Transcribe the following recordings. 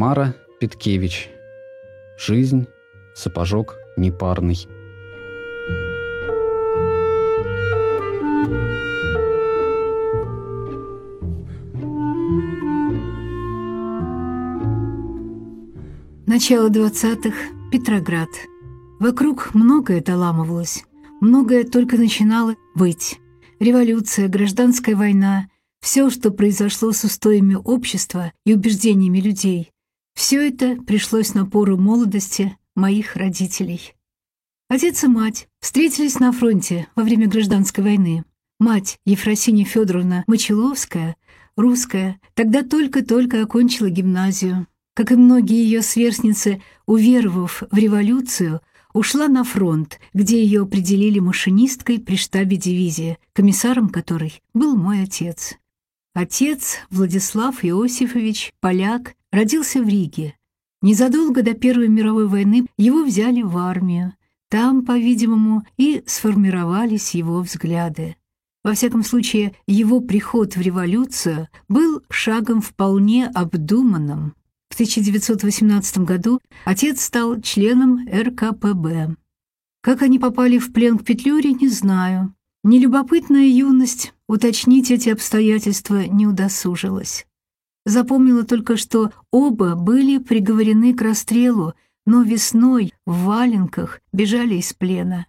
Тамара Питкевич. Жизнь. Сапожок непарный. Начало двадцатых. Петроград. Вокруг многое доламывалось, многое только начинало быть. Революция, гражданская война, все, что произошло с устоями общества и убеждениями людей, все это пришлось на пору молодости моих родителей. Отец и мать встретились на фронте во время гражданской войны. Мать, Ефросинья Федоровна Мочеловская, русская, тогда только-только окончила гимназию. Как и многие ее сверстницы, уверовав в революцию, ушла на фронт, где ее определили машинисткой при штабе дивизии, комиссаром которой был мой отец. Отец, Владислав Иосифович, поляк, родился в Риге. Незадолго до Первой мировой войны его взяли в армию. Там, по-видимому, и сформировались его взгляды. Во всяком случае, его приход в революцию был шагом вполне обдуманным. В 1918 году отец стал членом РКПБ. Как они попали в плен к Петлюре, не знаю. Нелюбопытная юность уточнить эти обстоятельства не удосужилась. Запомнила только, что оба были приговорены к расстрелу, но весной в валенках бежали из плена.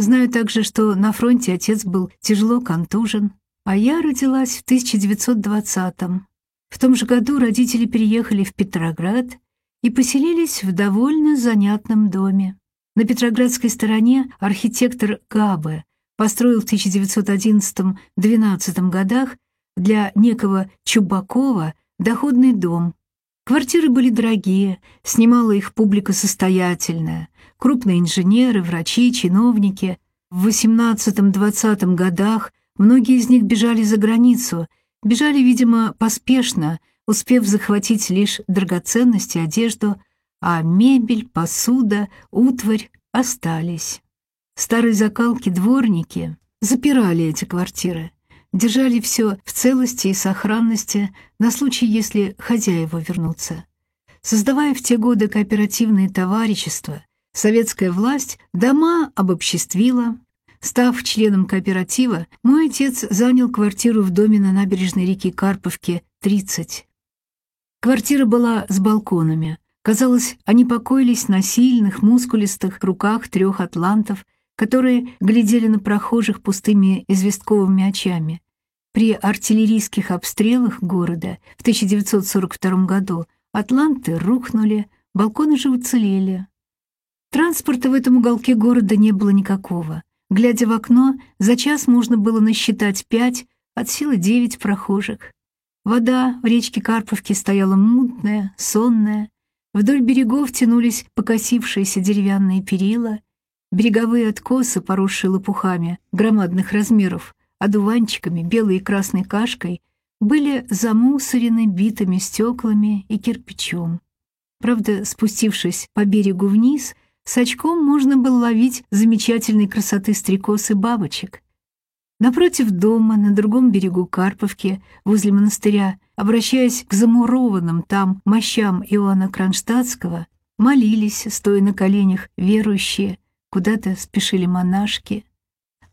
Знаю также, что на фронте отец был тяжело контужен, а я родилась в 1920-м. В том же году родители переехали в Петроград и поселились в довольно занятном доме. На Петроградской стороне архитектор Габе построил в 1911-12 годах для некого Чубакова доходный дом. Квартиры были дорогие, снимала их публика состоятельная, крупные инженеры, врачи, чиновники. В 18-20 годах многие из них бежали за границу, бежали, видимо, поспешно, успев захватить лишь драгоценности, одежду, а мебель, посуда, утварь остались. Старые закалки дворники запирали эти квартиры, держали все в целости и сохранности на случай, если хозяева вернутся. Создавая в те годы кооперативные товарищества, советская власть дома обобществила. Став членом кооператива, мой отец занял квартиру в доме на набережной реки Карповки, 30. Квартира была с балконами. Казалось, они покоились на сильных, мускулистых руках трех атлантов, которые глядели на прохожих пустыми известковыми очами. При артиллерийских обстрелах города в 1942 году атланты рухнули, балконы же уцелели. Транспорта в этом уголке города не было никакого. Глядя в окно, за час можно было насчитать пять, от силы девять прохожих. Вода в речке Карповки стояла мутная, сонная. Вдоль берегов тянулись покосившиеся деревянные перила — Береговые откосы, поросшие лопухами громадных размеров, одуванчиками, белой и красной кашкой, были замусорены битыми стеклами и кирпичом. Правда, спустившись по берегу вниз, с очком можно было ловить замечательной красоты стрекоз и бабочек. Напротив дома, на другом берегу Карповки, возле монастыря, обращаясь к замурованным там мощам Иоанна Кронштадтского, молились, стоя на коленях, верующие, Куда-то спешили монашки.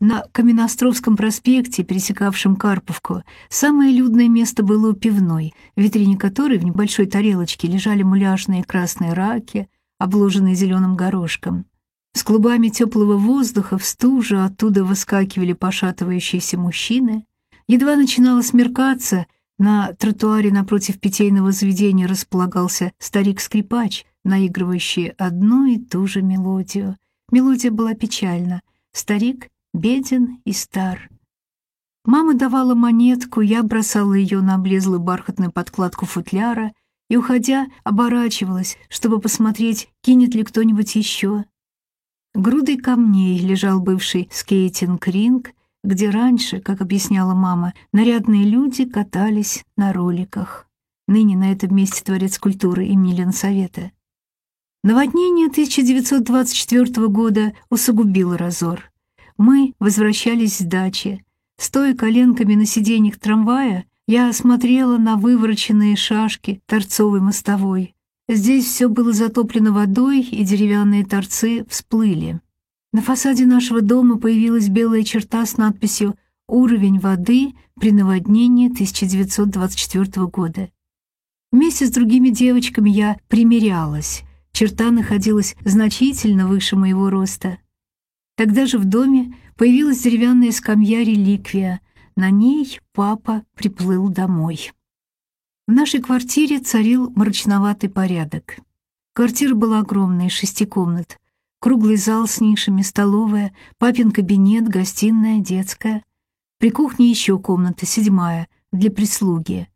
На Каменноостровском проспекте, пересекавшем Карповку, самое людное место было у пивной, в витрине которой в небольшой тарелочке лежали муляжные красные раки, обложенные зеленым горошком. С клубами теплого воздуха в стужу оттуда выскакивали пошатывающиеся мужчины. Едва начинало смеркаться, на тротуаре напротив питейного заведения располагался старик-скрипач, наигрывающий одну и ту же мелодию — Мелодия была печальна. Старик беден и стар. Мама давала монетку, я бросала ее на облезлую бархатную подкладку футляра и, уходя, оборачивалась, чтобы посмотреть, кинет ли кто-нибудь еще. Грудой камней лежал бывший скейтинг-ринг, где раньше, как объясняла мама, нарядные люди катались на роликах. Ныне на этом месте творец культуры имени Ленсовета. Наводнение 1924 года усугубило разор. Мы возвращались с дачи. Стоя коленками на сиденьях трамвая, я смотрела на вывороченные шашки торцовой мостовой. Здесь все было затоплено водой, и деревянные торцы всплыли. На фасаде нашего дома появилась белая черта с надписью «Уровень воды при наводнении 1924 года». Вместе с другими девочками я примерялась. Черта находилась значительно выше моего роста. Тогда же в доме появилась деревянная скамья-реликвия. На ней папа приплыл домой. В нашей квартире царил мрачноватый порядок. Квартира была огромная, шести комнат. Круглый зал с нишами, столовая, папин кабинет, гостиная, детская. При кухне еще комната, седьмая, для прислуги.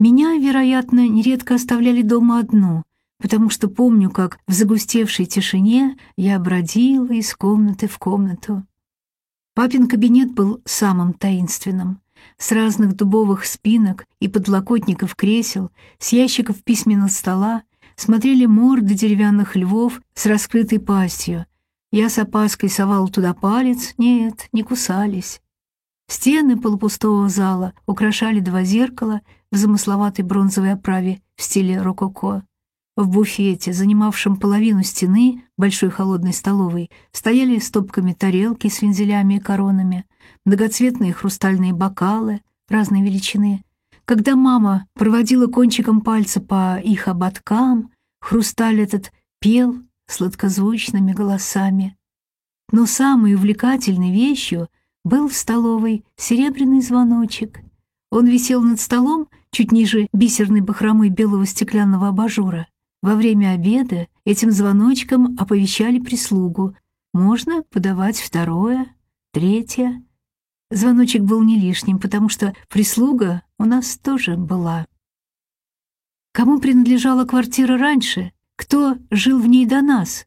Меня, вероятно, нередко оставляли дома одну, потому что помню, как в загустевшей тишине я бродила из комнаты в комнату. Папин кабинет был самым таинственным. С разных дубовых спинок и подлокотников кресел, с ящиков письменного стола смотрели морды деревянных львов с раскрытой пастью. Я с опаской совал туда палец, нет, не кусались. Стены полупустого зала украшали два зеркала в замысловатой бронзовой оправе в стиле рококо. В буфете, занимавшем половину стены большой холодной столовой, стояли стопками тарелки с вензелями и коронами, многоцветные хрустальные бокалы разной величины. Когда мама проводила кончиком пальца по их ободкам, хрусталь этот пел сладкозвучными голосами. Но самой увлекательной вещью был в столовой серебряный звоночек. Он висел над столом чуть ниже бисерной бахромы белого стеклянного абажура. Во время обеда этим звоночком оповещали прислугу. Можно подавать второе, третье. Звоночек был не лишним, потому что прислуга у нас тоже была. Кому принадлежала квартира раньше? Кто жил в ней до нас?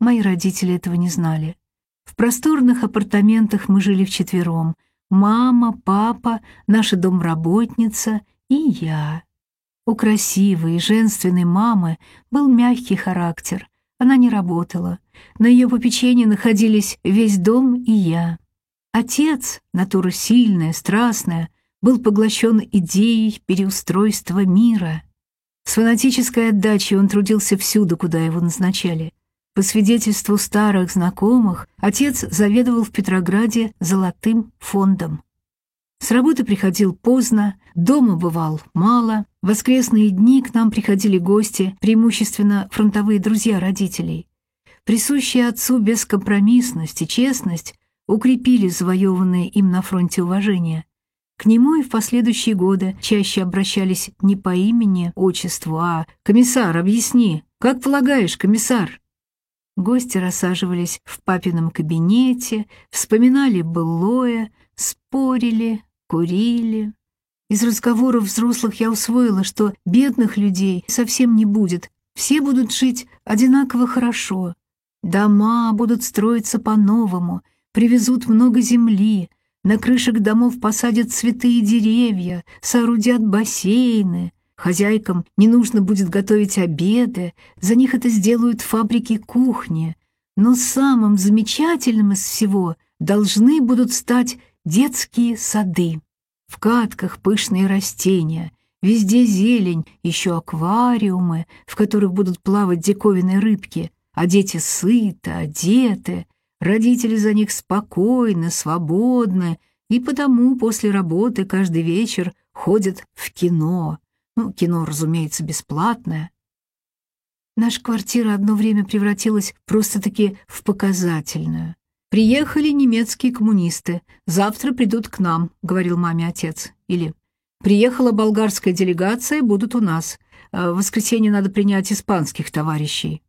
Мои родители этого не знали. В просторных апартаментах мы жили вчетвером. Мама, папа, наша домработница и я. У красивой, женственной мамы был мягкий характер. Она не работала. На ее попечении находились весь дом и я. Отец, натура сильная, страстная, был поглощен идеей переустройства мира. С фанатической отдачей он трудился всюду, куда его назначали. По свидетельству старых знакомых, отец заведовал в Петрограде золотым фондом. С работы приходил поздно, дома бывал мало, воскресные дни к нам приходили гости, преимущественно фронтовые друзья родителей. Присущая отцу бескомпромиссность и честность укрепили завоеванное им на фронте уважение. К нему и в последующие годы чаще обращались не по имени, отчеству, а «Комиссар, объясни, как полагаешь, комиссар?» Гости рассаживались в папином кабинете, вспоминали былое, спорили, курили. Из разговоров взрослых я усвоила, что бедных людей совсем не будет, все будут жить одинаково хорошо. Дома будут строиться по-новому — привезут много земли, на крышах домов посадят цветы и деревья, соорудят бассейны. Хозяйкам не нужно будет готовить обеды, за них это сделают фабрики кухни. Но самым замечательным из всего должны будут стать детские сады. В катках пышные растения, везде зелень, еще аквариумы, в которых будут плавать диковинные рыбки, а дети сыты, одеты, Родители за них спокойны, свободны, и потому после работы каждый вечер ходят в кино. Ну, кино, разумеется, бесплатное. Наша квартира одно время превратилась просто-таки в показательную. «Приехали немецкие коммунисты. Завтра придут к нам», — говорил маме отец. Или «Приехала болгарская делегация, будут у нас. А в воскресенье надо принять испанских товарищей».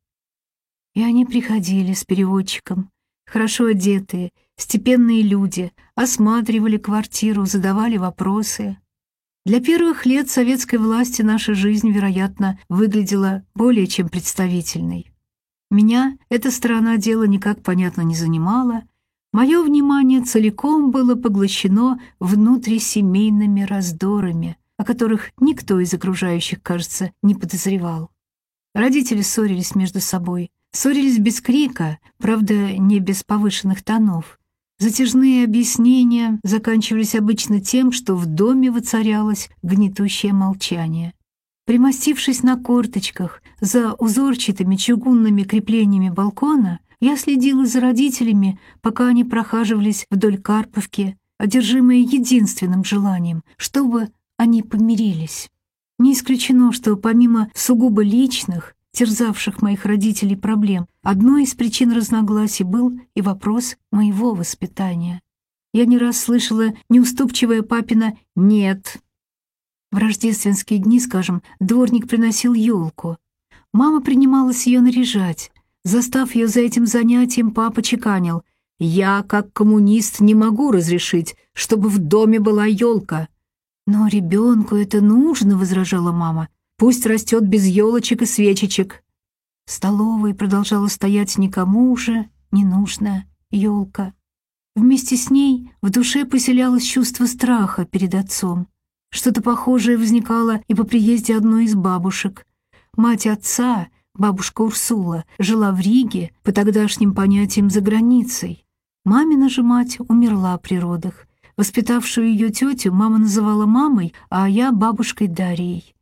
И они приходили с переводчиком, хорошо одетые, степенные люди, осматривали квартиру, задавали вопросы. Для первых лет советской власти наша жизнь, вероятно, выглядела более чем представительной. Меня эта сторона дела никак, понятно, не занимала. Мое внимание целиком было поглощено внутрисемейными раздорами, о которых никто из окружающих, кажется, не подозревал. Родители ссорились между собой, Ссорились без крика, правда, не без повышенных тонов. Затяжные объяснения заканчивались обычно тем, что в доме воцарялось гнетущее молчание. Примостившись на корточках за узорчатыми чугунными креплениями балкона, я следила за родителями, пока они прохаживались вдоль Карповки, одержимые единственным желанием, чтобы они помирились. Не исключено, что помимо сугубо личных, терзавших моих родителей проблем, одной из причин разногласий был и вопрос моего воспитания. Я не раз слышала неуступчивое папина «нет». В рождественские дни, скажем, дворник приносил елку. Мама принималась ее наряжать. Застав ее за этим занятием, папа чеканил. «Я, как коммунист, не могу разрешить, чтобы в доме была елка». «Но ребенку это нужно», — возражала мама. «Пусть растет без елочек и свечечек». В столовой продолжала стоять никому уже не нужная елка. Вместе с ней в душе поселялось чувство страха перед отцом. Что-то похожее возникало и по приезде одной из бабушек. Мать отца, бабушка Урсула, жила в Риге, по тогдашним понятиям за границей. Мамина же мать умерла при родах. Воспитавшую ее тетю мама называла мамой, а я бабушкой Дарьей.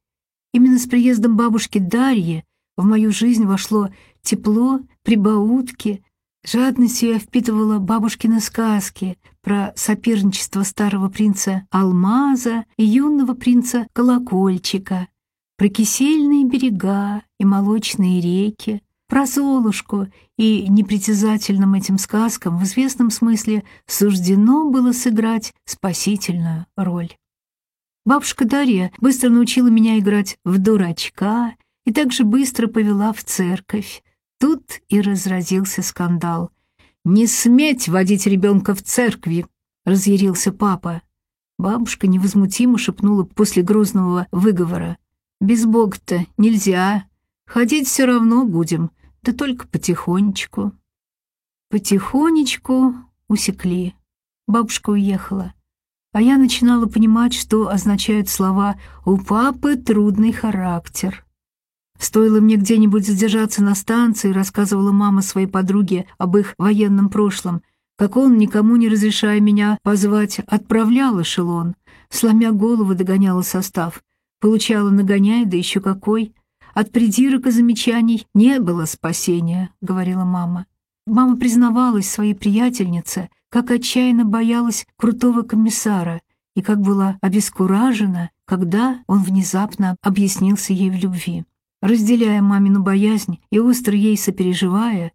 Именно с приездом бабушки Дарьи в мою жизнь вошло тепло, прибаутки. Жадностью я впитывала бабушкины сказки про соперничество старого принца Алмаза и юного принца Колокольчика, про кисельные берега и молочные реки, про Золушку, и непритязательным этим сказкам в известном смысле суждено было сыграть спасительную роль. Бабушка Дарья быстро научила меня играть в дурачка и также быстро повела в церковь. Тут и разразился скандал. «Не сметь водить ребенка в церкви!» — разъярился папа. Бабушка невозмутимо шепнула после грозного выговора. «Без Бога-то нельзя. Ходить все равно будем да только потихонечку. Потихонечку усекли. Бабушка уехала. А я начинала понимать, что означают слова «у папы трудный характер». Стоило мне где-нибудь задержаться на станции, рассказывала мама своей подруге об их военном прошлом, как он, никому не разрешая меня позвать, отправлял эшелон, сломя голову догоняла состав, получала нагоняй, да еще какой — от придирок и замечаний не было спасения, говорила мама. Мама признавалась своей приятельнице, как отчаянно боялась крутого комиссара и как была обескуражена, когда он внезапно объяснился ей в любви. Разделяя мамину боязнь и остро ей сопереживая,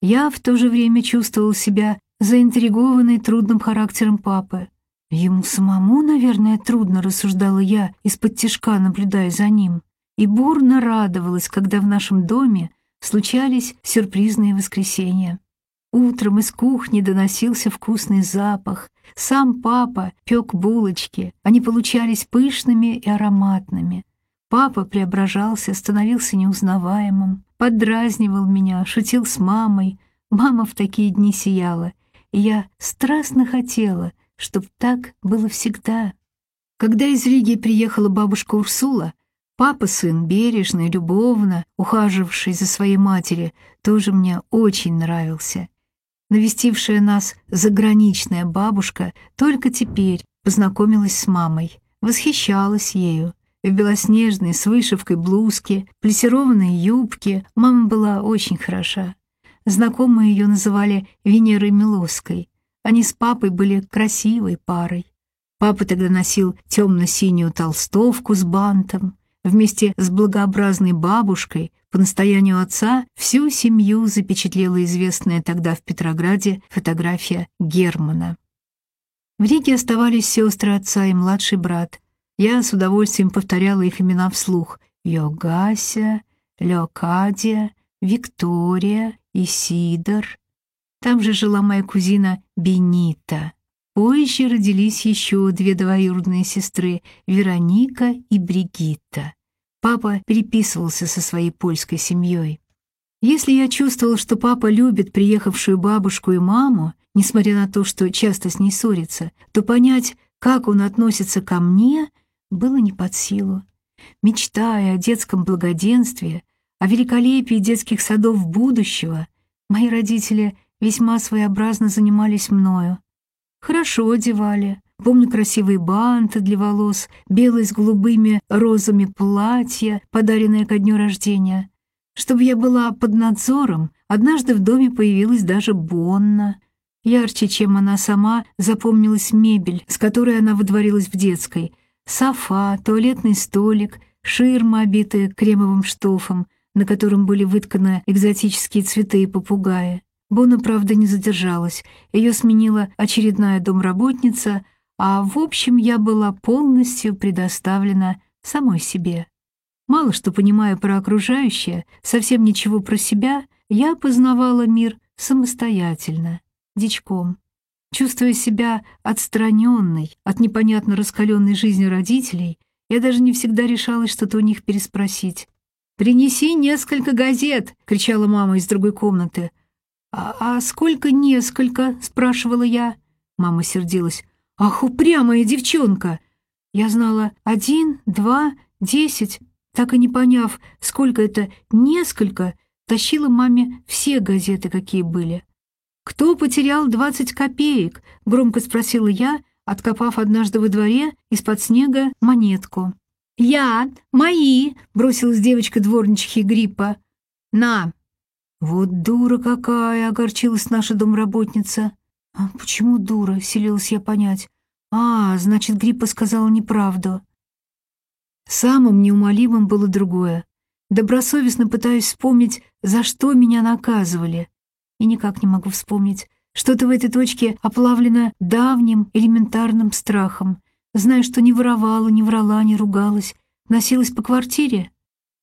я в то же время чувствовал себя заинтригованной трудным характером папы. Ему самому, наверное, трудно, рассуждала я, из-под тишка наблюдая за ним и бурно радовалась, когда в нашем доме случались сюрпризные воскресенья. Утром из кухни доносился вкусный запах. Сам папа пек булочки. Они получались пышными и ароматными. Папа преображался, становился неузнаваемым, поддразнивал меня, шутил с мамой. Мама в такие дни сияла, и я страстно хотела, чтобы так было всегда. Когда из Риги приехала бабушка Урсула, Папа сын бережно и любовно, ухаживавший за своей матери, тоже мне очень нравился. Навестившая нас заграничная бабушка только теперь познакомилась с мамой, восхищалась ею. В белоснежной с вышивкой блузке, плессированной юбке мама была очень хороша. Знакомые ее называли Венерой Милоской. Они с папой были красивой парой. Папа тогда носил темно-синюю толстовку с бантом, Вместе с благообразной бабушкой по настоянию отца всю семью запечатлела известная тогда в Петрограде фотография Германа. В Риге оставались сестры отца и младший брат. Я с удовольствием повторяла их имена вслух. Йогася, Леокадия, Виктория, Исидор. Там же жила моя кузина Бенита. Позже родились еще две двоюродные сестры — Вероника и Бригитта. Папа переписывался со своей польской семьей. Если я чувствовал, что папа любит приехавшую бабушку и маму, несмотря на то, что часто с ней ссорится, то понять, как он относится ко мне, было не под силу. Мечтая о детском благоденствии, о великолепии детских садов будущего, мои родители весьма своеобразно занимались мною, Хорошо одевали, Помню красивые банты для волос, белые с голубыми розами платья, подаренное ко дню рождения. Чтобы я была под надзором, однажды в доме появилась даже Бонна. Ярче, чем она сама, запомнилась мебель, с которой она выдворилась в детской. Софа, туалетный столик, ширма, обитая кремовым штофом, на котором были вытканы экзотические цветы и попугаи. Бона, правда, не задержалась. Ее сменила очередная домработница, а в общем я была полностью предоставлена самой себе. Мало что понимая про окружающее, совсем ничего про себя, я познавала мир самостоятельно, дичком. Чувствуя себя отстраненной от непонятно раскаленной жизни родителей, я даже не всегда решалась что-то у них переспросить. «Принеси несколько газет!» — кричала мама из другой комнаты. «А, «А сколько несколько?» — спрашивала я. Мама сердилась. «Ах, упрямая девчонка!» Я знала один, два, десять. Так и не поняв, сколько это несколько, тащила маме все газеты, какие были. «Кто потерял двадцать копеек?» — громко спросила я, откопав однажды во дворе из-под снега монетку. «Я! Мои!» — бросилась девочка дворничихи Гриппа. «На!» «Вот дура какая!» — огорчилась наша домработница. «А почему дура?» — селилась я понять. «А, значит, Гриппа сказала неправду». Самым неумолимым было другое. Добросовестно пытаюсь вспомнить, за что меня наказывали. И никак не могу вспомнить. Что-то в этой точке оплавлено давним элементарным страхом. Знаю, что не воровала, не врала, не ругалась. Носилась по квартире.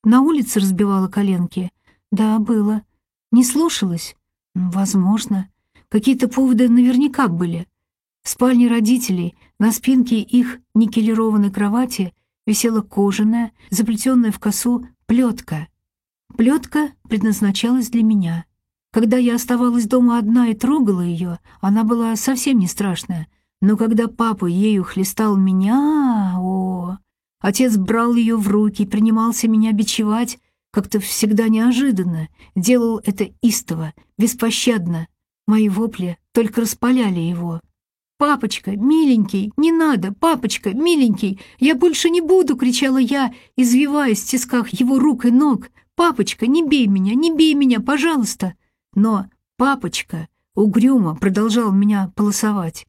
На улице разбивала коленки. Да, было. Не слушалась? Возможно. Какие-то поводы наверняка были. В спальне родителей на спинке их никелированной кровати висела кожаная, заплетенная в косу плетка. Плетка предназначалась для меня. Когда я оставалась дома одна и трогала ее, она была совсем не страшная — но когда папа ею хлестал меня, о, отец брал ее в руки, принимался меня бичевать, как-то всегда неожиданно, делал это истово, беспощадно. Мои вопли только распаляли его. «Папочка, миленький, не надо! Папочка, миленький! Я больше не буду!» — кричала я, извиваясь в тисках его рук и ног. «Папочка, не бей меня, не бей меня, пожалуйста!» Но папочка угрюмо продолжал меня полосовать.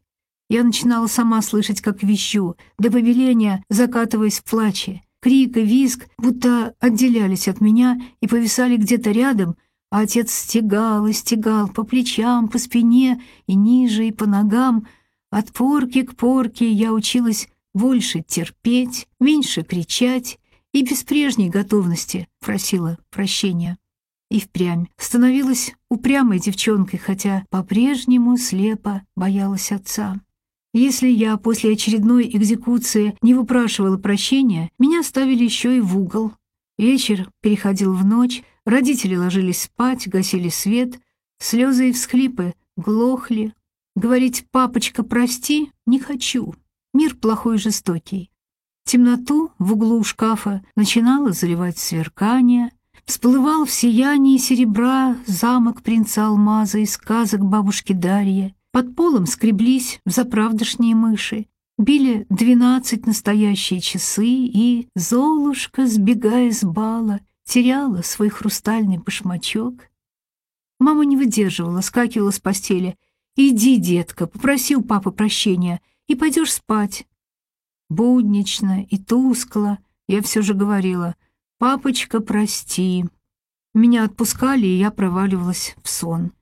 Я начинала сама слышать, как вещу, до повеления закатываясь в плаче. Крик и визг будто отделялись от меня и повисали где-то рядом, а отец стегал и стегал по плечам, по спине и ниже, и по ногам. От порки к порке я училась больше терпеть, меньше кричать и без прежней готовности просила прощения. И впрямь становилась упрямой девчонкой, хотя по-прежнему слепо боялась отца. Если я после очередной экзекуции не выпрашивала прощения, меня ставили еще и в угол. Вечер переходил в ночь, родители ложились спать, гасили свет, слезы и всхлипы глохли. Говорить «папочка, прости» не хочу. Мир плохой и жестокий. Темноту в углу шкафа начинало заливать сверкание, всплывал в сиянии серебра замок принца Алмаза из сказок бабушки Дарьи. Под полом скреблись взаправдошние мыши, били двенадцать настоящие часы, и Золушка, сбегая с бала, теряла свой хрустальный башмачок. Мама не выдерживала, скакивала с постели. «Иди, детка, попроси у папы прощения, и пойдешь спать». Буднично и тускло я все же говорила, «Папочка, прости». Меня отпускали, и я проваливалась в сон.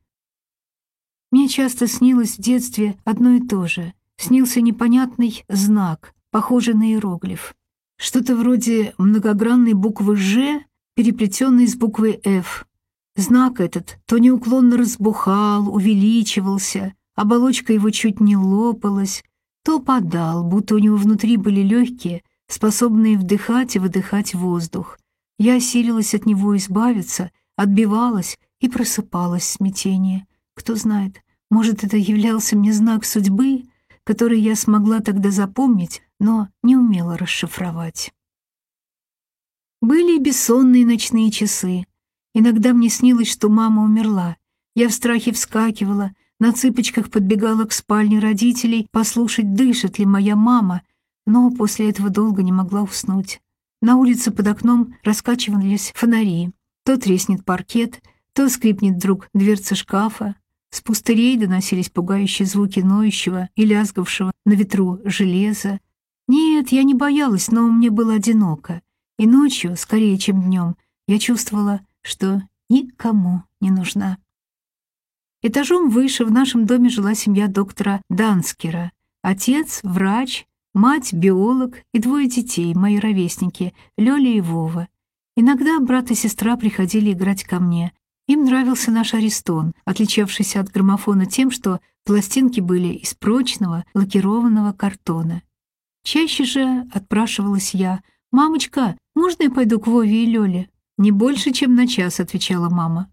Мне часто снилось в детстве одно и то же. Снился непонятный знак, похожий на иероглиф. Что-то вроде многогранной буквы «Ж», переплетенной с буквой «Ф». Знак этот то неуклонно разбухал, увеличивался, оболочка его чуть не лопалась, то падал, будто у него внутри были легкие, способные вдыхать и выдыхать воздух. Я осилилась от него избавиться, отбивалась и просыпалась в смятении. Кто знает, может, это являлся мне знак судьбы, который я смогла тогда запомнить, но не умела расшифровать. Были бессонные ночные часы. Иногда мне снилось, что мама умерла. Я в страхе вскакивала, на цыпочках подбегала к спальне родителей послушать, дышит ли моя мама, но после этого долго не могла уснуть. На улице под окном раскачивались фонари. То треснет паркет, то скрипнет вдруг дверца шкафа. С пустырей доносились пугающие звуки ноющего и лязгавшего на ветру железа. Нет, я не боялась, но мне было одиноко. И ночью, скорее, чем днем, я чувствовала, что никому не нужна. Этажом выше в нашем доме жила семья доктора Данскера. Отец — врач, мать — биолог и двое детей, мои ровесники, Лёля и Вова. Иногда брат и сестра приходили играть ко мне. Им нравился наш Аристон, отличавшийся от граммофона тем, что пластинки были из прочного лакированного картона. Чаще же отпрашивалась я. «Мамочка, можно я пойду к Вове и Лёле?» «Не больше, чем на час», — отвечала мама.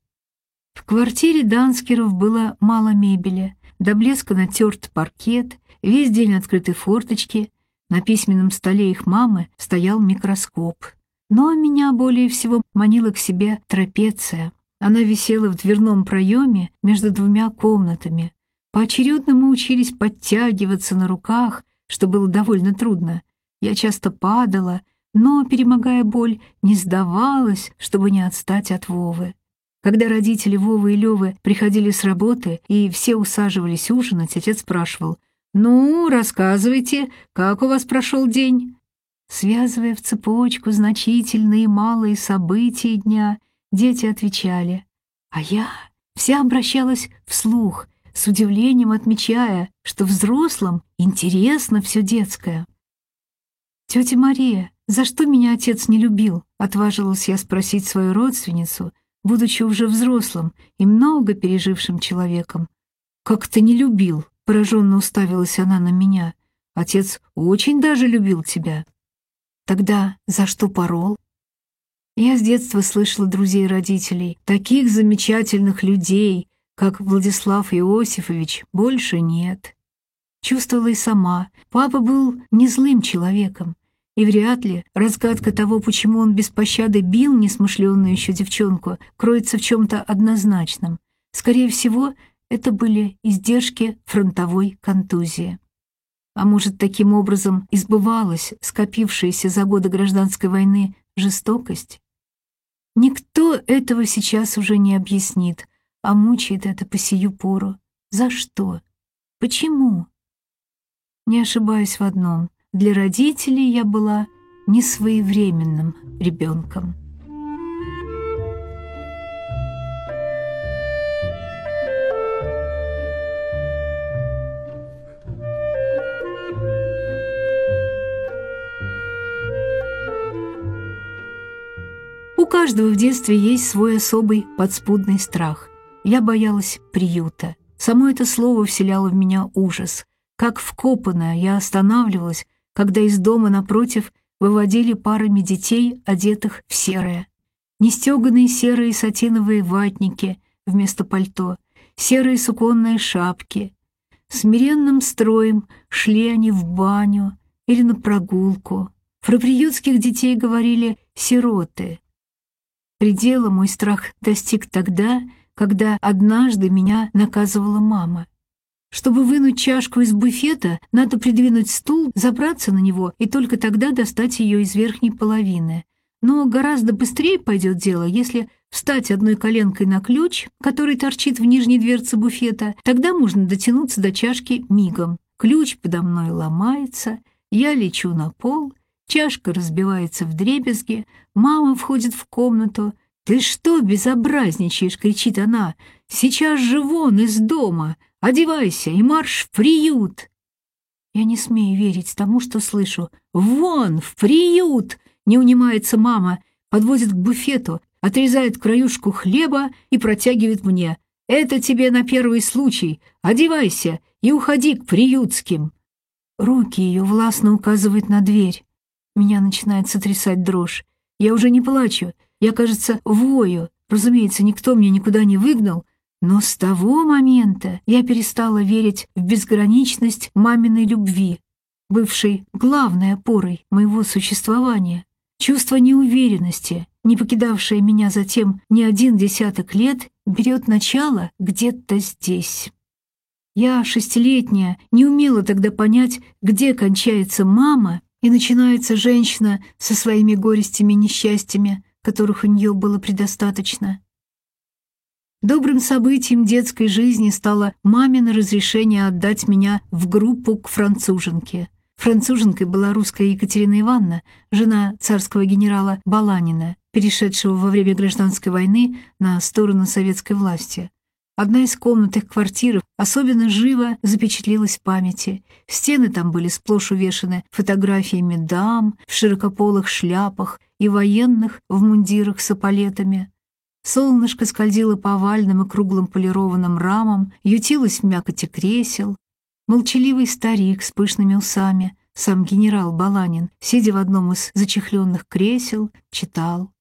В квартире Данскеров было мало мебели, до блеска натерт паркет, весь день открыты форточки, на письменном столе их мамы стоял микроскоп. Но меня более всего манила к себе трапеция. Она висела в дверном проеме между двумя комнатами. Поочередно мы учились подтягиваться на руках, что было довольно трудно. Я часто падала, но, перемогая боль, не сдавалась, чтобы не отстать от Вовы. Когда родители Вовы и Лёвы приходили с работы и все усаживались ужинать, отец спрашивал, «Ну, рассказывайте, как у вас прошел день?» Связывая в цепочку значительные и малые события дня, дети отвечали, а я вся обращалась вслух, с удивлением отмечая, что взрослым интересно все детское. «Тетя Мария, за что меня отец не любил?» — отважилась я спросить свою родственницу — будучи уже взрослым и много пережившим человеком. «Как ты не любил?» — пораженно уставилась она на меня. «Отец очень даже любил тебя». «Тогда за что порол?» Я с детства слышала друзей родителей. Таких замечательных людей, как Владислав Иосифович, больше нет. Чувствовала и сама. Папа был не злым человеком. И вряд ли разгадка того, почему он без пощады бил несмышленную еще девчонку, кроется в чем-то однозначном. Скорее всего, это были издержки фронтовой контузии. А может, таким образом избывалась скопившаяся за годы гражданской войны жестокость? Никто этого сейчас уже не объяснит, а мучает это по сию пору. За что? Почему? Не ошибаюсь в одном. Для родителей я была несвоевременным ребенком. У каждого в детстве есть свой особый подспудный страх. Я боялась приюта. Само это слово вселяло в меня ужас. Как вкопанная я останавливалась, когда из дома напротив выводили парами детей, одетых в серое. Нестеганные серые сатиновые ватники вместо пальто, серые суконные шапки. Смиренным строем шли они в баню или на прогулку. Про приютских детей говорили «сироты». Предела мой страх достиг тогда, когда однажды меня наказывала мама. Чтобы вынуть чашку из буфета, надо придвинуть стул, забраться на него и только тогда достать ее из верхней половины. Но гораздо быстрее пойдет дело, если встать одной коленкой на ключ, который торчит в нижней дверце буфета, тогда можно дотянуться до чашки мигом. Ключ подо мной ломается, я лечу на пол, чашка разбивается в дребезги, мама входит в комнату. «Ты что безобразничаешь?» — кричит она. «Сейчас же вон из дома! Одевайся и марш в приют!» Я не смею верить тому, что слышу. «Вон, в приют!» — не унимается мама, подводит к буфету, отрезает краюшку хлеба и протягивает мне. «Это тебе на первый случай. Одевайся и уходи к приютским». Руки ее властно указывают на дверь. Меня начинает сотрясать дрожь. Я уже не плачу, я, кажется, вою. Разумеется, никто меня никуда не выгнал, но с того момента я перестала верить в безграничность маминой любви, бывшей главной опорой моего существования. Чувство неуверенности, не покидавшее меня затем ни один десяток лет, берет начало где-то здесь. Я, шестилетняя, не умела тогда понять, где кончается мама и начинается женщина со своими горестями и несчастьями, которых у нее было предостаточно. Добрым событием детской жизни стало мамино разрешение отдать меня в группу к француженке. Француженкой была русская Екатерина Ивановна, жена царского генерала Баланина, перешедшего во время гражданской войны на сторону советской власти. Одна из комнат их квартиры особенно живо запечатлелась в памяти. Стены там были сплошь увешаны фотографиями дам в широкополых шляпах и военных в мундирах с эполетами. Солнышко скользило по овальным и круглым полированным рамам, ютилось в мякоти кресел. Молчаливый старик с пышными усами, сам генерал Баланин, сидя в одном из зачехленных кресел, читал.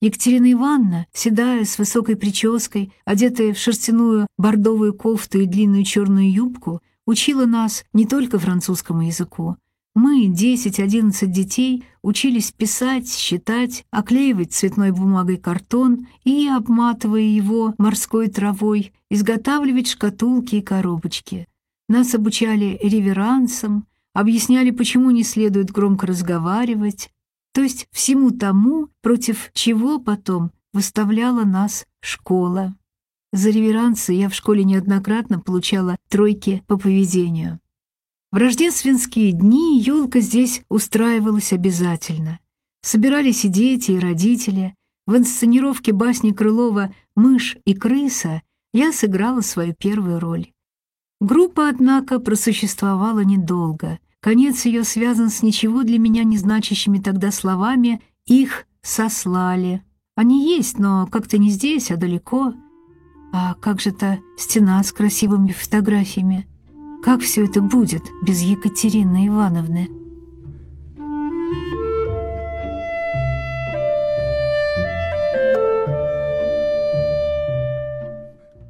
Екатерина Ивановна, седая, с высокой прической, одетая в шерстяную бордовую кофту и длинную черную юбку, учила нас не только французскому языку, мы, 10-11 детей, учились писать, считать, оклеивать цветной бумагой картон и, обматывая его морской травой, изготавливать шкатулки и коробочки. Нас обучали реверансам, объясняли, почему не следует громко разговаривать, то есть всему тому, против чего потом выставляла нас школа. За реверансы я в школе неоднократно получала тройки по поведению. В рождественские дни елка здесь устраивалась обязательно. Собирались и дети, и родители. В инсценировке басни Крылова «Мышь и крыса» я сыграла свою первую роль. Группа, однако, просуществовала недолго. Конец ее связан с ничего для меня не значащими тогда словами «их сослали». Они есть, но как-то не здесь, а далеко. А как же та стена с красивыми фотографиями? Как все это будет без Екатерины Ивановны?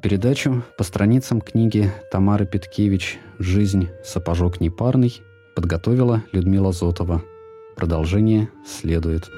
Передачу по страницам книги Тамары Петкевич «Жизнь. Сапожок непарный» подготовила Людмила Зотова. Продолжение следует.